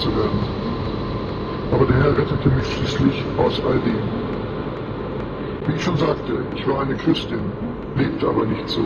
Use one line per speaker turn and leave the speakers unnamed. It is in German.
zu werden. Aber der Herr rettete mich schließlich aus all dem. Wie ich schon sagte, ich war eine Christin, lebte aber nicht so.